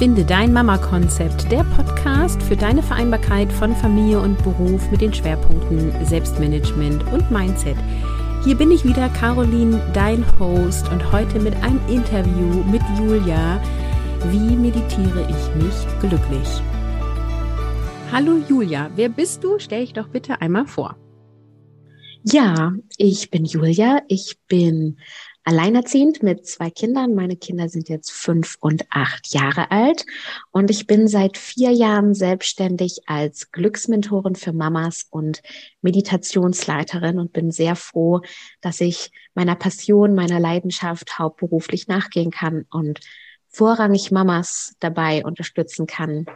Finde dein Mama-Konzept, der Podcast für deine Vereinbarkeit von Familie und Beruf mit den Schwerpunkten Selbstmanagement und Mindset. Hier bin ich wieder, Caroline, dein Host und heute mit einem Interview mit Julia. Wie meditiere ich mich glücklich? Hallo Julia, wer bist du? Stell dich doch bitte einmal vor. Ja, ich bin Julia. Ich bin alleinerziehend mit zwei Kindern. Meine Kinder sind jetzt fünf und acht Jahre alt und ich bin seit vier Jahren selbstständig als Glücksmentorin für Mamas und Meditationsleiterin und bin sehr froh, dass ich meiner Passion, meiner Leidenschaft hauptberuflich nachgehen kann und vorrangig Mamas dabei unterstützen kann,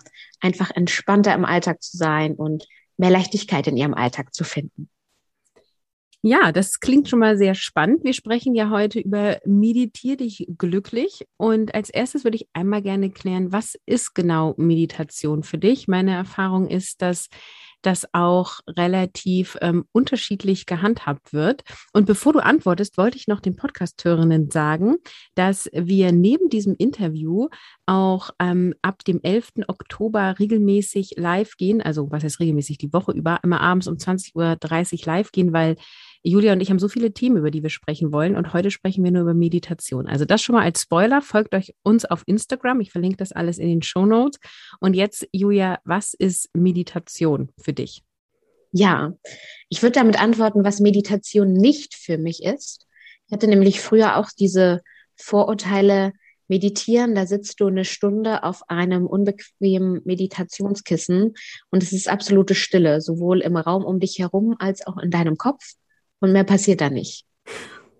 einfach entspannter im Alltag zu sein und mehr Leichtigkeit in ihrem Alltag zu finden. Ja, das klingt schon mal sehr spannend. Wir sprechen ja heute über Meditier dich glücklich. Und als erstes würde ich einmal gerne klären, was ist genau Meditation für dich? Meine Erfahrung ist, dass das auch relativ ähm, unterschiedlich gehandhabt wird. Und bevor du antwortest, wollte ich noch den Podcast-Hörerinnen sagen, dass wir neben diesem Interview auch ähm, ab dem 11. Oktober regelmäßig live gehen, also was heißt regelmäßig die Woche über, immer abends um 20.30 Uhr live gehen, weil Julia und ich haben so viele Themen, über die wir sprechen wollen. Und heute sprechen wir nur über Meditation. Also das schon mal als Spoiler. Folgt euch uns auf Instagram. Ich verlinke das alles in den Show Notes. Und jetzt, Julia, was ist Meditation für dich? Ja, ich würde damit antworten, was Meditation nicht für mich ist. Ich hatte nämlich früher auch diese Vorurteile, meditieren, da sitzt du eine Stunde auf einem unbequemen Meditationskissen und es ist absolute Stille, sowohl im Raum um dich herum als auch in deinem Kopf und mehr passiert da nicht.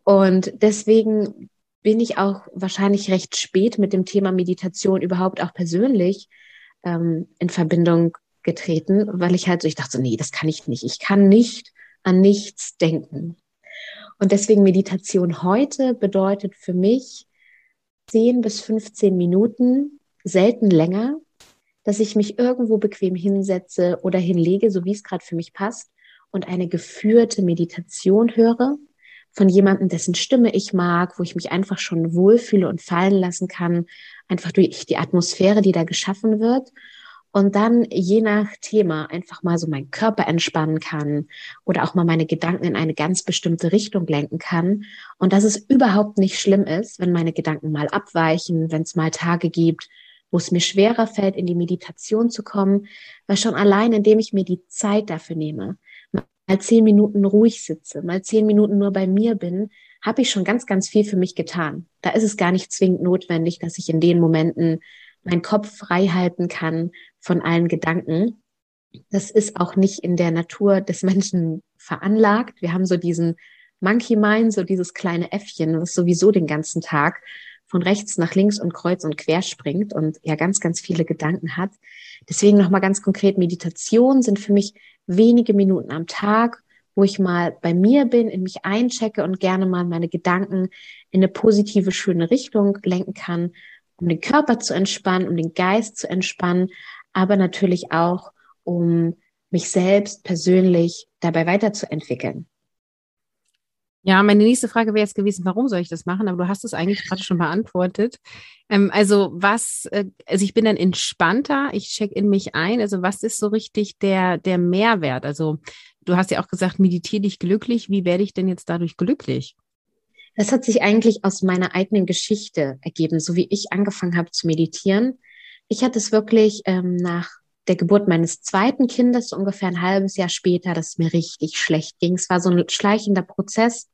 Und deswegen bin ich auch wahrscheinlich recht spät mit dem Thema Meditation überhaupt auch persönlich ähm, in Verbindung getreten, weil ich halt so, ich dachte so, nee, das kann ich nicht. Ich kann nicht an nichts denken. Und deswegen Meditation heute bedeutet für mich 10 bis 15 Minuten, selten länger, dass ich mich irgendwo bequem hinsetze oder hinlege, so wie es gerade für mich passt und eine geführte Meditation höre von jemandem, dessen Stimme ich mag, wo ich mich einfach schon wohlfühle und fallen lassen kann, einfach durch die Atmosphäre, die da geschaffen wird. Und dann je nach Thema einfach mal so meinen Körper entspannen kann oder auch mal meine Gedanken in eine ganz bestimmte Richtung lenken kann. Und dass es überhaupt nicht schlimm ist, wenn meine Gedanken mal abweichen, wenn es mal Tage gibt, wo es mir schwerer fällt, in die Meditation zu kommen, weil schon allein, indem ich mir die Zeit dafür nehme, mal zehn Minuten ruhig sitze, mal zehn Minuten nur bei mir bin, habe ich schon ganz, ganz viel für mich getan. Da ist es gar nicht zwingend notwendig, dass ich in den Momenten meinen Kopf frei halten kann von allen Gedanken. Das ist auch nicht in der Natur des Menschen veranlagt. Wir haben so diesen Monkey Mind, so dieses kleine Äffchen, was sowieso den ganzen Tag von rechts nach links und kreuz und quer springt und ja ganz, ganz viele Gedanken hat. Deswegen nochmal ganz konkret, Meditation sind für mich wenige Minuten am Tag, wo ich mal bei mir bin, in mich einchecke und gerne mal meine Gedanken in eine positive, schöne Richtung lenken kann, um den Körper zu entspannen, um den Geist zu entspannen, aber natürlich auch, um mich selbst persönlich dabei weiterzuentwickeln. Ja, meine nächste Frage wäre jetzt gewesen, warum soll ich das machen? Aber du hast es eigentlich gerade schon beantwortet. Ähm, also was, äh, also ich bin dann entspannter, ich check in mich ein. Also was ist so richtig der, der Mehrwert? Also du hast ja auch gesagt, meditiere dich glücklich. Wie werde ich denn jetzt dadurch glücklich? Das hat sich eigentlich aus meiner eigenen Geschichte ergeben, so wie ich angefangen habe zu meditieren. Ich hatte es wirklich ähm, nach der Geburt meines zweiten Kindes, ungefähr ein halbes Jahr später, dass es mir richtig schlecht ging. Es war so ein schleichender Prozess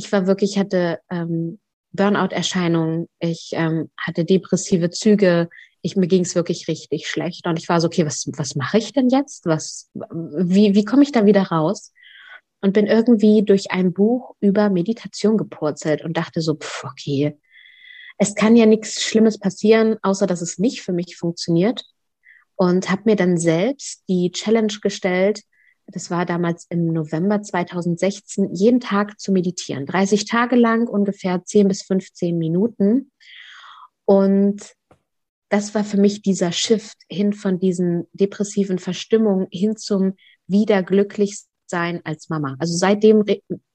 ich war wirklich, hatte ähm, Burnout-Erscheinungen, ich ähm, hatte depressive Züge, ich, mir ging es wirklich richtig schlecht. Und ich war so, okay, was, was mache ich denn jetzt? Was, wie, wie komme ich da wieder raus? Und bin irgendwie durch ein Buch über Meditation gepurzelt und dachte so, pff, okay, es kann ja nichts Schlimmes passieren, außer dass es nicht für mich funktioniert. Und habe mir dann selbst die Challenge gestellt, das war damals im November 2016, jeden Tag zu meditieren. 30 Tage lang, ungefähr 10 bis 15 Minuten. Und das war für mich dieser Shift hin von diesen depressiven Verstimmungen hin zum wieder glücklich sein als Mama. Also seitdem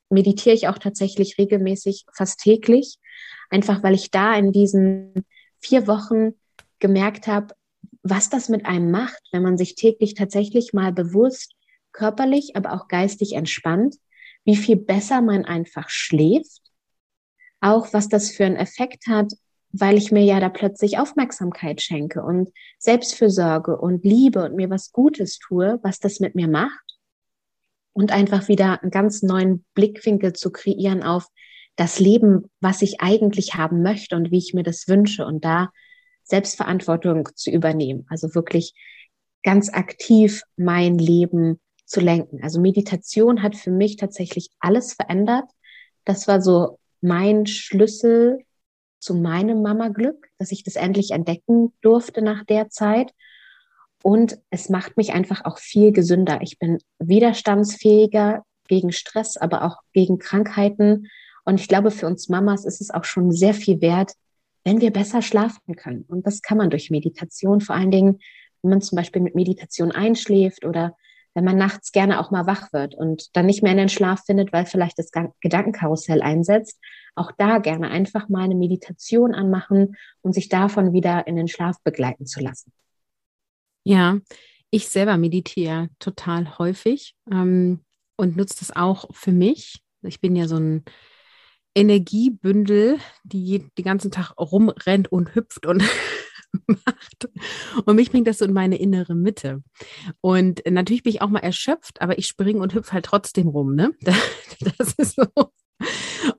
meditiere ich auch tatsächlich regelmäßig, fast täglich, einfach weil ich da in diesen vier Wochen gemerkt habe, was das mit einem macht, wenn man sich täglich tatsächlich mal bewusst körperlich, aber auch geistig entspannt, wie viel besser man einfach schläft, auch was das für einen Effekt hat, weil ich mir ja da plötzlich Aufmerksamkeit schenke und Selbstfürsorge und Liebe und mir was Gutes tue, was das mit mir macht und einfach wieder einen ganz neuen Blickwinkel zu kreieren auf das Leben, was ich eigentlich haben möchte und wie ich mir das wünsche und da Selbstverantwortung zu übernehmen. Also wirklich ganz aktiv mein Leben zu lenken. Also Meditation hat für mich tatsächlich alles verändert. Das war so mein Schlüssel zu meinem Mama-Glück, dass ich das endlich entdecken durfte nach der Zeit. Und es macht mich einfach auch viel gesünder. Ich bin widerstandsfähiger gegen Stress, aber auch gegen Krankheiten. Und ich glaube, für uns Mamas ist es auch schon sehr viel wert, wenn wir besser schlafen können. Und das kann man durch Meditation, vor allen Dingen, wenn man zum Beispiel mit Meditation einschläft oder wenn man nachts gerne auch mal wach wird und dann nicht mehr in den Schlaf findet, weil vielleicht das Gedankenkarussell einsetzt, auch da gerne einfach mal eine Meditation anmachen und sich davon wieder in den Schlaf begleiten zu lassen. Ja, ich selber meditiere total häufig ähm, und nutze das auch für mich. Ich bin ja so ein Energiebündel, die den ganzen Tag rumrennt und hüpft und macht. Und mich bringt das so in meine innere Mitte. Und natürlich bin ich auch mal erschöpft, aber ich springe und hüpfe halt trotzdem rum. Ne? Das ist so.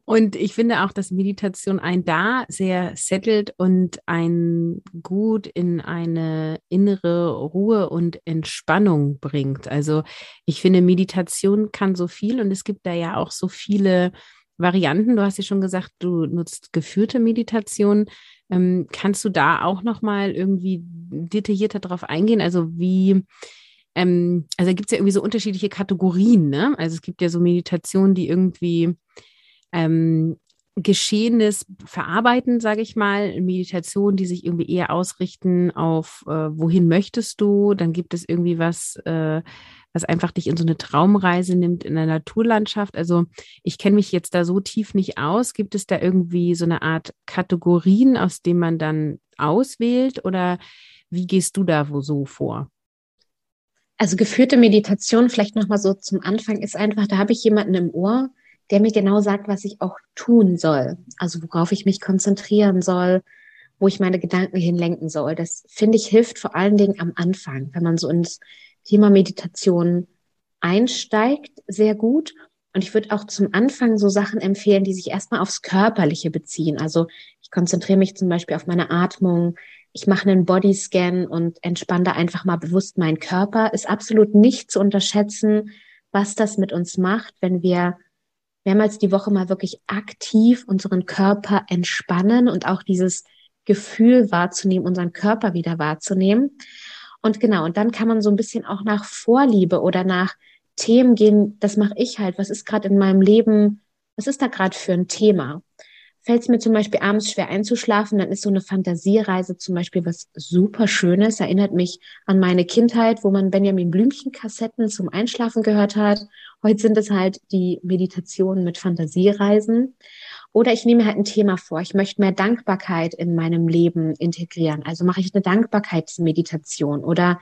Und ich finde auch, dass Meditation ein da sehr settelt und ein gut in eine innere Ruhe und Entspannung bringt. Also ich finde, Meditation kann so viel und es gibt da ja auch so viele Varianten. Du hast ja schon gesagt, du nutzt geführte Meditation. Ähm, kannst du da auch noch mal irgendwie detaillierter drauf eingehen? Also wie, ähm, also gibt es ja irgendwie so unterschiedliche Kategorien, ne? Also es gibt ja so Meditationen, die irgendwie ähm, Geschehenes verarbeiten, sage ich mal, Meditation, die sich irgendwie eher ausrichten auf, äh, wohin möchtest du? Dann gibt es irgendwie was, äh, was einfach dich in so eine Traumreise nimmt in der Naturlandschaft. Also ich kenne mich jetzt da so tief nicht aus. Gibt es da irgendwie so eine Art Kategorien, aus denen man dann auswählt? Oder wie gehst du da wo so vor? Also geführte Meditation, vielleicht nochmal so zum Anfang, ist einfach, da habe ich jemanden im Ohr, der mir genau sagt, was ich auch tun soll. Also worauf ich mich konzentrieren soll, wo ich meine Gedanken hinlenken soll. Das finde ich hilft vor allen Dingen am Anfang, wenn man so ins Thema Meditation einsteigt, sehr gut. Und ich würde auch zum Anfang so Sachen empfehlen, die sich erstmal aufs Körperliche beziehen. Also ich konzentriere mich zum Beispiel auf meine Atmung. Ich mache einen Bodyscan und entspanne einfach mal bewusst meinen Körper. Ist absolut nicht zu unterschätzen, was das mit uns macht, wenn wir mehrmals die Woche mal wirklich aktiv unseren Körper entspannen und auch dieses Gefühl wahrzunehmen, unseren Körper wieder wahrzunehmen. Und genau, und dann kann man so ein bisschen auch nach Vorliebe oder nach Themen gehen. Das mache ich halt. Was ist gerade in meinem Leben? Was ist da gerade für ein Thema? Fällt es mir zum Beispiel abends schwer einzuschlafen, dann ist so eine Fantasiereise zum Beispiel was super Schönes. Erinnert mich an meine Kindheit, wo man Benjamin Blümchen-Kassetten zum Einschlafen gehört hat. Heute sind es halt die Meditationen mit Fantasiereisen. Oder ich nehme halt ein Thema vor. Ich möchte mehr Dankbarkeit in meinem Leben integrieren. Also mache ich eine Dankbarkeitsmeditation. Oder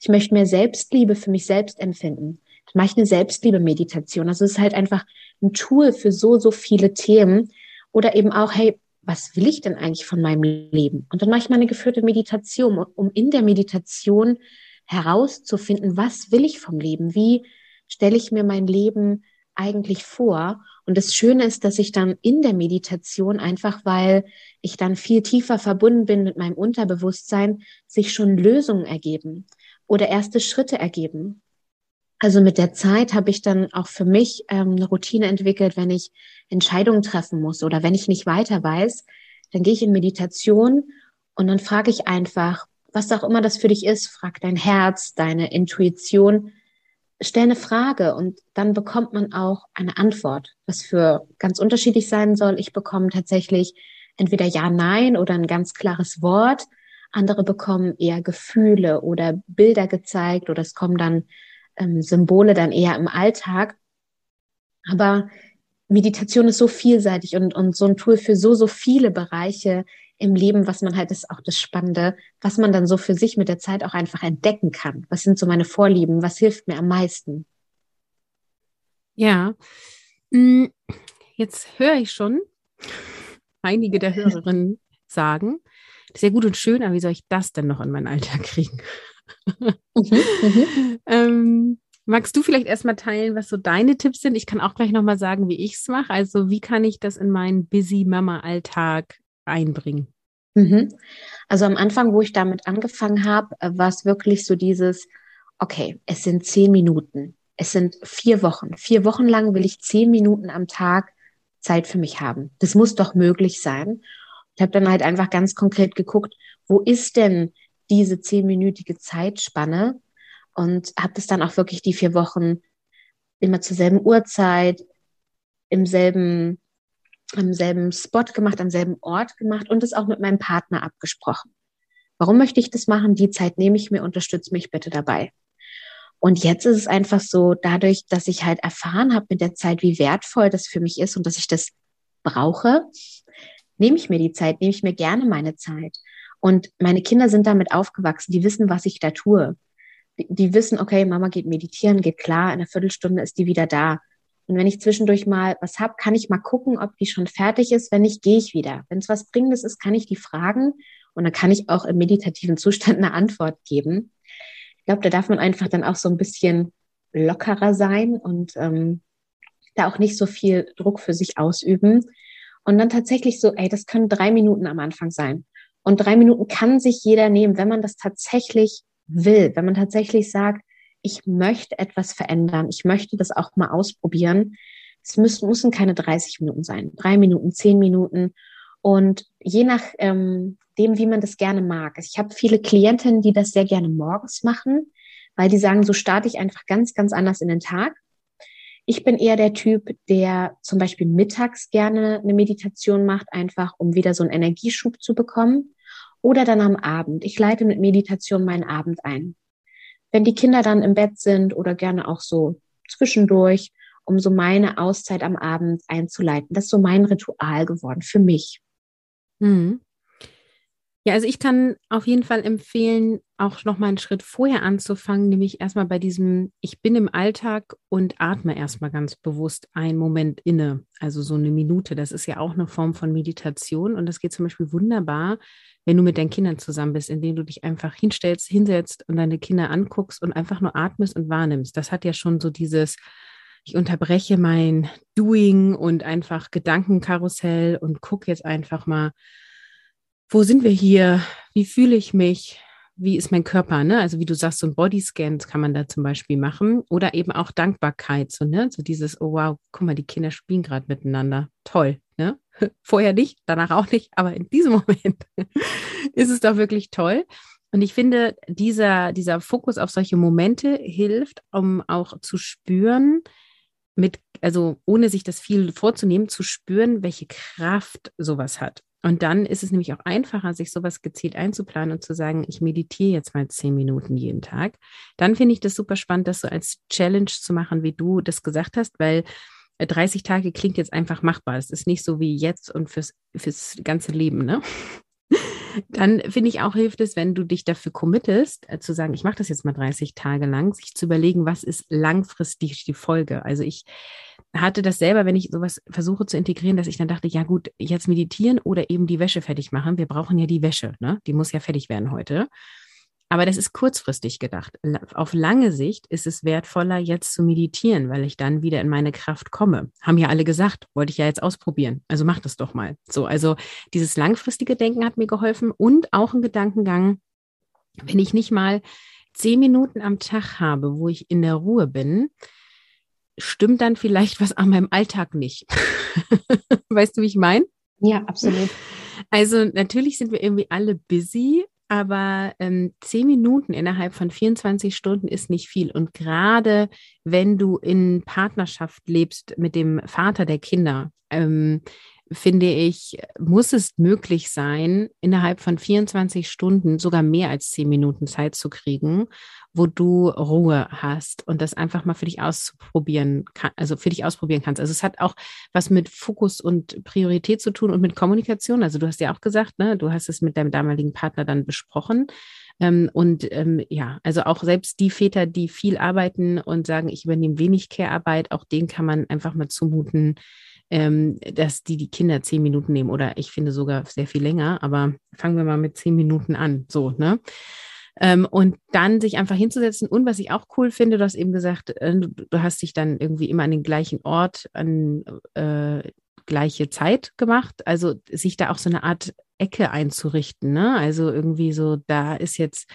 ich möchte mehr Selbstliebe für mich selbst empfinden. Dann mache ich eine Selbstliebe-Meditation. Also es ist halt einfach ein Tool für so, so viele Themen oder eben auch, hey, was will ich denn eigentlich von meinem Leben? Und dann mache ich mal eine geführte Meditation, um in der Meditation herauszufinden, was will ich vom Leben? Wie stelle ich mir mein Leben eigentlich vor? Und das Schöne ist, dass ich dann in der Meditation einfach, weil ich dann viel tiefer verbunden bin mit meinem Unterbewusstsein, sich schon Lösungen ergeben oder erste Schritte ergeben. Also mit der Zeit habe ich dann auch für mich ähm, eine Routine entwickelt, wenn ich Entscheidungen treffen muss oder wenn ich nicht weiter weiß, dann gehe ich in Meditation und dann frage ich einfach, was auch immer das für dich ist, frag dein Herz, deine Intuition, stell eine Frage und dann bekommt man auch eine Antwort, was für ganz unterschiedlich sein soll. Ich bekomme tatsächlich entweder ja, nein oder ein ganz klares Wort. Andere bekommen eher Gefühle oder Bilder gezeigt oder es kommen dann ähm, Symbole dann eher im Alltag. Aber Meditation ist so vielseitig und, und so ein Tool für so, so viele Bereiche im Leben, was man halt, ist auch das Spannende, was man dann so für sich mit der Zeit auch einfach entdecken kann. Was sind so meine Vorlieben? Was hilft mir am meisten? Ja, mm, jetzt höre ich schon einige der Hörerinnen sagen, das ist ja gut und schön, aber wie soll ich das denn noch in meinen Alltag kriegen? Mhm, mhm. ähm, magst du vielleicht erstmal teilen, was so deine Tipps sind? Ich kann auch gleich nochmal sagen, wie ich es mache. Also, wie kann ich das in meinen Busy Mama-Alltag einbringen? Mhm. Also am Anfang, wo ich damit angefangen habe, äh, war es wirklich so dieses, okay, es sind zehn Minuten. Es sind vier Wochen. Vier Wochen lang will ich zehn Minuten am Tag Zeit für mich haben. Das muss doch möglich sein. Ich habe dann halt einfach ganz konkret geguckt, wo ist denn diese zehnminütige Zeitspanne und habe das dann auch wirklich die vier Wochen immer zur selben Uhrzeit, im selben, am selben Spot gemacht, am selben Ort gemacht und es auch mit meinem Partner abgesprochen. Warum möchte ich das machen? Die Zeit nehme ich mir, unterstütze mich bitte dabei. Und jetzt ist es einfach so, dadurch, dass ich halt erfahren habe mit der Zeit, wie wertvoll das für mich ist und dass ich das brauche, nehme ich mir die Zeit, nehme ich mir gerne meine Zeit. Und meine Kinder sind damit aufgewachsen, die wissen, was ich da tue. Die, wissen, okay, Mama geht meditieren, geht klar, in einer Viertelstunde ist die wieder da. Und wenn ich zwischendurch mal was hab, kann ich mal gucken, ob die schon fertig ist. Wenn nicht, gehe ich wieder. Wenn es was Dringendes ist, kann ich die fragen und dann kann ich auch im meditativen Zustand eine Antwort geben. Ich glaube, da darf man einfach dann auch so ein bisschen lockerer sein und ähm, da auch nicht so viel Druck für sich ausüben. Und dann tatsächlich so, ey, das können drei Minuten am Anfang sein. Und drei Minuten kann sich jeder nehmen, wenn man das tatsächlich will, wenn man tatsächlich sagt, ich möchte etwas verändern, ich möchte das auch mal ausprobieren. Es müssen, müssen keine 30 Minuten sein, drei Minuten, zehn Minuten. Und je nach ähm, dem, wie man das gerne mag. Also ich habe viele Klientinnen, die das sehr gerne morgens machen, weil die sagen, so starte ich einfach ganz, ganz anders in den Tag. Ich bin eher der Typ, der zum Beispiel mittags gerne eine Meditation macht, einfach um wieder so einen Energieschub zu bekommen. Oder dann am Abend. Ich leite mit Meditation meinen Abend ein. Wenn die Kinder dann im Bett sind oder gerne auch so zwischendurch, um so meine Auszeit am Abend einzuleiten. Das ist so mein Ritual geworden für mich. Mhm. Ja, also ich kann auf jeden Fall empfehlen, auch noch mal einen Schritt vorher anzufangen, nämlich erstmal bei diesem, ich bin im Alltag und atme erstmal ganz bewusst einen Moment inne, also so eine Minute. Das ist ja auch eine Form von Meditation und das geht zum Beispiel wunderbar, wenn du mit deinen Kindern zusammen bist, indem du dich einfach hinstellst, hinsetzt und deine Kinder anguckst und einfach nur atmest und wahrnimmst. Das hat ja schon so dieses, ich unterbreche mein Doing und einfach Gedankenkarussell und gucke jetzt einfach mal, wo sind wir hier? Wie fühle ich mich? Wie ist mein Körper? Ne? Also wie du sagst, so ein Bodyscan kann man da zum Beispiel machen. Oder eben auch Dankbarkeit. So, ne? so dieses, oh wow, guck mal, die Kinder spielen gerade miteinander. Toll. Ne? Vorher nicht, danach auch nicht, aber in diesem Moment ist es doch wirklich toll. Und ich finde, dieser, dieser Fokus auf solche Momente hilft, um auch zu spüren, mit, also ohne sich das viel vorzunehmen, zu spüren, welche Kraft sowas hat. Und dann ist es nämlich auch einfacher, sich sowas gezielt einzuplanen und zu sagen, ich meditiere jetzt mal zehn Minuten jeden Tag. Dann finde ich das super spannend, das so als Challenge zu machen, wie du das gesagt hast, weil 30 Tage klingt jetzt einfach machbar. Es ist nicht so wie jetzt und fürs, fürs ganze Leben, ne? Dann finde ich auch hilft es, wenn du dich dafür committest, äh, zu sagen, ich mache das jetzt mal 30 Tage lang, sich zu überlegen, was ist langfristig die Folge. Also ich hatte das selber, wenn ich sowas versuche zu integrieren, dass ich dann dachte, ja gut, jetzt meditieren oder eben die Wäsche fertig machen. Wir brauchen ja die Wäsche, ne? Die muss ja fertig werden heute. Aber das ist kurzfristig gedacht. Auf lange Sicht ist es wertvoller, jetzt zu meditieren, weil ich dann wieder in meine Kraft komme. Haben ja alle gesagt, wollte ich ja jetzt ausprobieren. Also mach das doch mal. So, also dieses langfristige Denken hat mir geholfen und auch ein Gedankengang, wenn ich nicht mal zehn Minuten am Tag habe, wo ich in der Ruhe bin, stimmt dann vielleicht was an meinem Alltag nicht. weißt du, wie ich meine? Ja, absolut. Also natürlich sind wir irgendwie alle busy, aber ähm, zehn Minuten innerhalb von 24 Stunden ist nicht viel. Und gerade wenn du in Partnerschaft lebst mit dem Vater der Kinder, ähm, finde ich, muss es möglich sein, innerhalb von 24 Stunden sogar mehr als zehn Minuten Zeit zu kriegen, wo du Ruhe hast und das einfach mal für dich ausprobieren kann, also für dich ausprobieren kannst. Also es hat auch was mit Fokus und Priorität zu tun und mit Kommunikation. Also du hast ja auch gesagt, ne, du hast es mit deinem damaligen Partner dann besprochen. Ähm, und ähm, ja, also auch selbst die Väter, die viel arbeiten und sagen, ich übernehme wenig Care-Arbeit, auch denen kann man einfach mal zumuten, ähm, dass die die Kinder zehn Minuten nehmen oder ich finde sogar sehr viel länger, aber fangen wir mal mit zehn Minuten an, so, ne? Ähm, und dann sich einfach hinzusetzen. Und was ich auch cool finde, du hast eben gesagt, äh, du, du, hast dich dann irgendwie immer an den gleichen Ort, an äh, gleiche Zeit gemacht. Also sich da auch so eine Art Ecke einzurichten. Ne? Also irgendwie so, da ist jetzt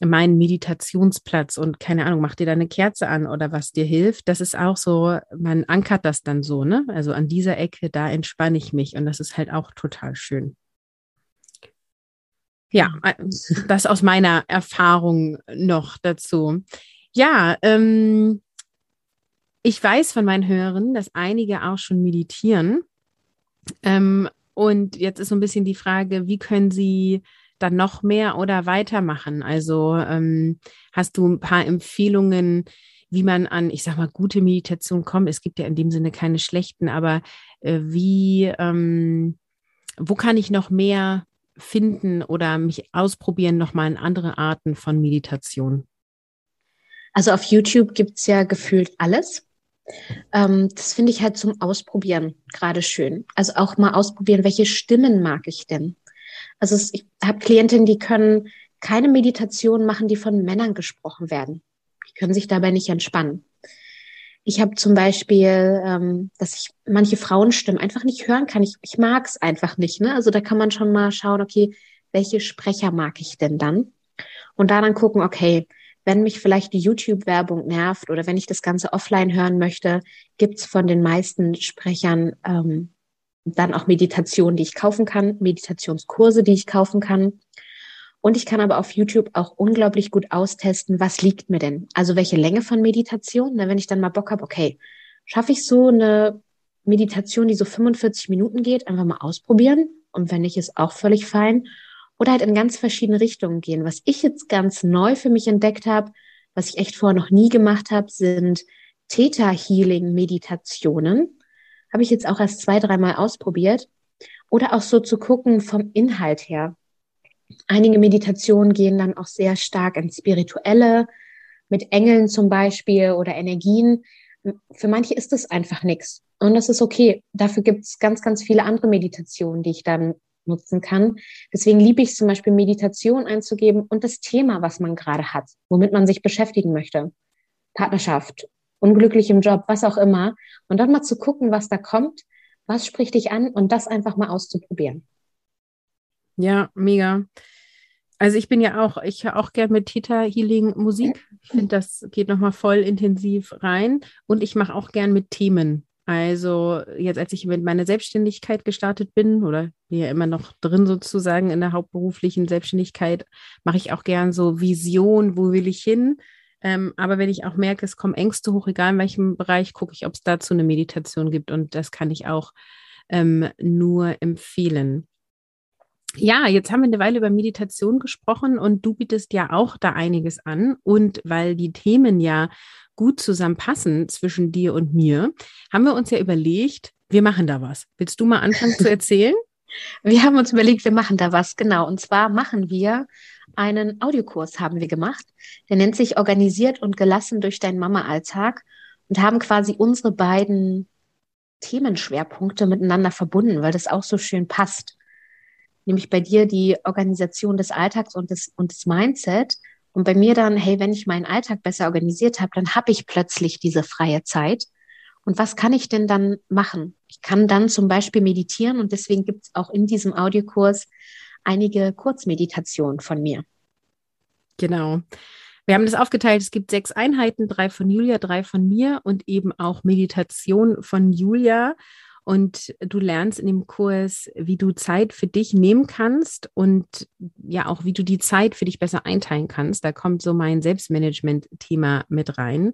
mein Meditationsplatz und keine Ahnung, mach dir da eine Kerze an oder was dir hilft. Das ist auch so, man ankert das dann so, ne? Also an dieser Ecke, da entspanne ich mich und das ist halt auch total schön. Ja, äh, das aus meiner Erfahrung noch dazu. Ja, ähm, ich weiß von meinen Hörern, dass einige auch schon meditieren. Ähm, und jetzt ist so ein bisschen die Frage, wie können sie dann noch mehr oder weitermachen? Also ähm, hast du ein paar Empfehlungen, wie man an, ich sag mal, gute Meditation kommt? Es gibt ja in dem Sinne keine schlechten, aber äh, wie, ähm, wo kann ich noch mehr finden oder mich ausprobieren, nochmal in andere Arten von Meditation? Also auf YouTube gibt es ja gefühlt alles. Ähm, das finde ich halt zum Ausprobieren gerade schön. Also auch mal ausprobieren, welche Stimmen mag ich denn? Also es, ich habe Klientinnen, die können keine Meditation machen, die von Männern gesprochen werden. Die können sich dabei nicht entspannen. Ich habe zum Beispiel, ähm, dass ich manche Frauenstimmen einfach nicht hören kann. Ich, ich mag es einfach nicht. Ne? Also da kann man schon mal schauen, okay, welche Sprecher mag ich denn dann? Und da dann gucken, okay, wenn mich vielleicht die YouTube-Werbung nervt oder wenn ich das Ganze offline hören möchte, gibt's von den meisten Sprechern ähm, dann auch Meditationen, die ich kaufen kann, Meditationskurse, die ich kaufen kann. Und ich kann aber auf YouTube auch unglaublich gut austesten, was liegt mir denn? Also welche Länge von Meditation? wenn ich dann mal Bock habe, okay, schaffe ich so eine Meditation, die so 45 Minuten geht, einfach mal ausprobieren. Und wenn nicht, ist auch völlig fein. Oder halt in ganz verschiedene Richtungen gehen. Was ich jetzt ganz neu für mich entdeckt habe, was ich echt vorher noch nie gemacht habe, sind Theta-Healing-Meditationen. Habe ich jetzt auch erst zwei, dreimal ausprobiert. Oder auch so zu gucken vom Inhalt her. Einige Meditationen gehen dann auch sehr stark ins Spirituelle, mit Engeln zum Beispiel oder Energien. Für manche ist das einfach nichts. Und das ist okay. Dafür gibt es ganz, ganz viele andere Meditationen, die ich dann nutzen kann. Deswegen liebe ich zum Beispiel Meditation einzugeben und das Thema, was man gerade hat, womit man sich beschäftigen möchte. Partnerschaft, unglücklich im Job, was auch immer. Und dann mal zu gucken, was da kommt, was spricht dich an und das einfach mal auszuprobieren. Ja, mega. Also ich bin ja auch, ich höre auch gern mit Theta Healing Musik. Ich finde, das geht nochmal voll intensiv rein. Und ich mache auch gern mit Themen. Also jetzt, als ich mit meiner Selbstständigkeit gestartet bin oder bin ja immer noch drin sozusagen in der hauptberuflichen Selbstständigkeit, mache ich auch gern so Vision, wo will ich hin? Ähm, aber wenn ich auch merke, es kommen Ängste hoch, egal in welchem Bereich, gucke ich, ob es dazu eine Meditation gibt. Und das kann ich auch ähm, nur empfehlen. Ja, jetzt haben wir eine Weile über Meditation gesprochen und du bietest ja auch da einiges an. Und weil die Themen ja gut zusammenpassen zwischen dir und mir, haben wir uns ja überlegt, wir machen da was. Willst du mal anfangen zu erzählen? Wir haben uns überlegt, wir machen da was, genau. Und zwar machen wir einen Audiokurs, haben wir gemacht. Der nennt sich Organisiert und gelassen durch deinen Mama-Alltag und haben quasi unsere beiden Themenschwerpunkte miteinander verbunden, weil das auch so schön passt. Nämlich bei dir die Organisation des Alltags und des, und des Mindset. Und bei mir dann, hey, wenn ich meinen Alltag besser organisiert habe, dann habe ich plötzlich diese freie Zeit. Und was kann ich denn dann machen? Ich kann dann zum Beispiel meditieren und deswegen gibt es auch in diesem Audiokurs einige Kurzmeditationen von mir. Genau. Wir haben das aufgeteilt. Es gibt sechs Einheiten, drei von Julia, drei von mir und eben auch Meditation von Julia. Und du lernst in dem Kurs, wie du Zeit für dich nehmen kannst und ja auch, wie du die Zeit für dich besser einteilen kannst. Da kommt so mein Selbstmanagement-Thema mit rein.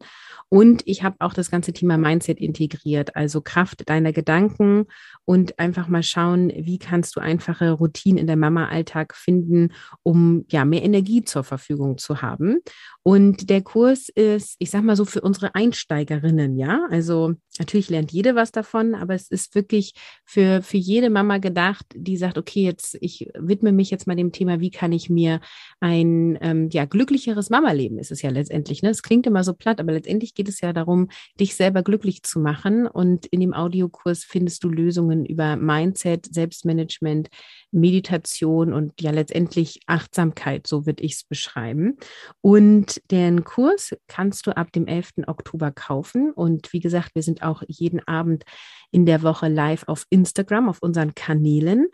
Und ich habe auch das ganze Thema Mindset integriert, also Kraft deiner Gedanken und einfach mal schauen, wie kannst du einfache Routinen in der Mama-Alltag finden, um ja mehr Energie zur Verfügung zu haben. Und der Kurs ist, ich sag mal so, für unsere Einsteigerinnen, ja. Also natürlich lernt jede was davon, aber es ist wirklich für, für jede Mama gedacht, die sagt, okay, jetzt, ich widme mich jetzt mal dem Thema, wie kann ich mir ein ähm, ja, glücklicheres Mama-Leben ist es ja letztendlich. Ne? Es klingt immer so platt, aber letztendlich geht es ja darum, dich selber glücklich zu machen. Und in dem Audiokurs findest du Lösungen über Mindset, Selbstmanagement, Meditation und ja letztendlich Achtsamkeit, so würde ich es beschreiben. Und den Kurs kannst du ab dem 11. Oktober kaufen. Und wie gesagt, wir sind auch jeden Abend in der Woche live auf Instagram, auf unseren Kanälen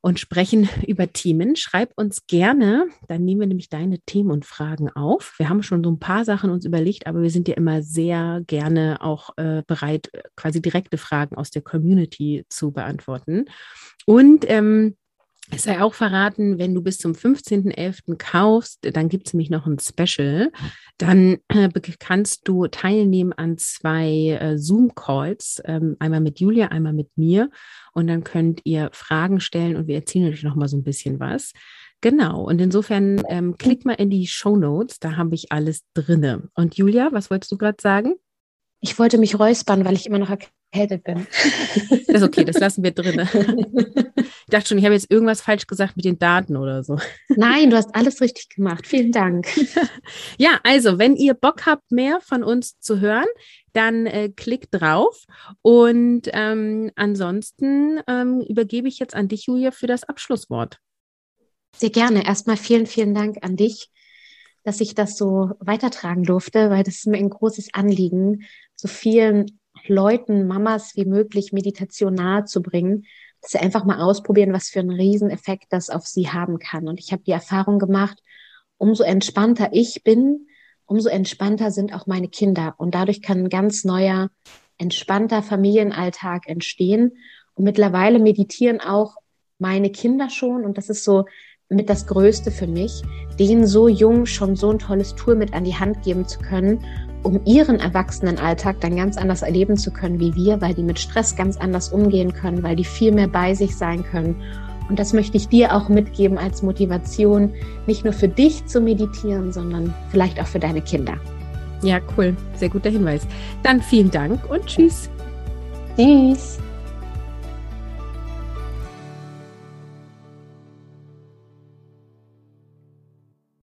und sprechen über Themen. Schreib uns gerne, dann nehmen wir nämlich deine Themen und Fragen auf. Wir haben schon so ein paar Sachen uns überlegt, aber wir sind ja immer sehr gerne auch äh, bereit, quasi direkte Fragen aus der Community zu beantworten. Und ähm, es sei auch verraten, wenn du bis zum 15.11. kaufst, dann gibt es nämlich noch ein Special. Dann äh, kannst du teilnehmen an zwei äh, Zoom-Calls, ähm, einmal mit Julia, einmal mit mir. Und dann könnt ihr Fragen stellen und wir erzählen euch noch mal so ein bisschen was. Genau. Und insofern ähm, klick mal in die Show Notes, da habe ich alles drinne. Und Julia, was wolltest du gerade sagen? Ich wollte mich räuspern, weil ich immer noch erkältet bin. Das ist okay, das lassen wir drin. Ich dachte schon, ich habe jetzt irgendwas falsch gesagt mit den Daten oder so. Nein, du hast alles richtig gemacht. Vielen Dank. Ja, also, wenn ihr Bock habt, mehr von uns zu hören, dann äh, klickt drauf. Und ähm, ansonsten ähm, übergebe ich jetzt an dich, Julia, für das Abschlusswort. Sehr gerne. Erstmal vielen, vielen Dank an dich, dass ich das so weitertragen durfte, weil das ist mir ein großes Anliegen, so vielen Leuten, Mamas wie möglich Meditation nahe zu bringen, dass sie einfach mal ausprobieren, was für einen Rieseneffekt das auf sie haben kann. Und ich habe die Erfahrung gemacht, umso entspannter ich bin, umso entspannter sind auch meine Kinder. Und dadurch kann ein ganz neuer, entspannter Familienalltag entstehen. Und mittlerweile meditieren auch meine Kinder schon. Und das ist so mit das Größte für mich, denen so jung schon so ein tolles Tool mit an die Hand geben zu können um ihren Erwachsenenalltag dann ganz anders erleben zu können wie wir, weil die mit Stress ganz anders umgehen können, weil die viel mehr bei sich sein können. Und das möchte ich dir auch mitgeben als Motivation, nicht nur für dich zu meditieren, sondern vielleicht auch für deine Kinder. Ja, cool. Sehr guter Hinweis. Dann vielen Dank und tschüss. Tschüss.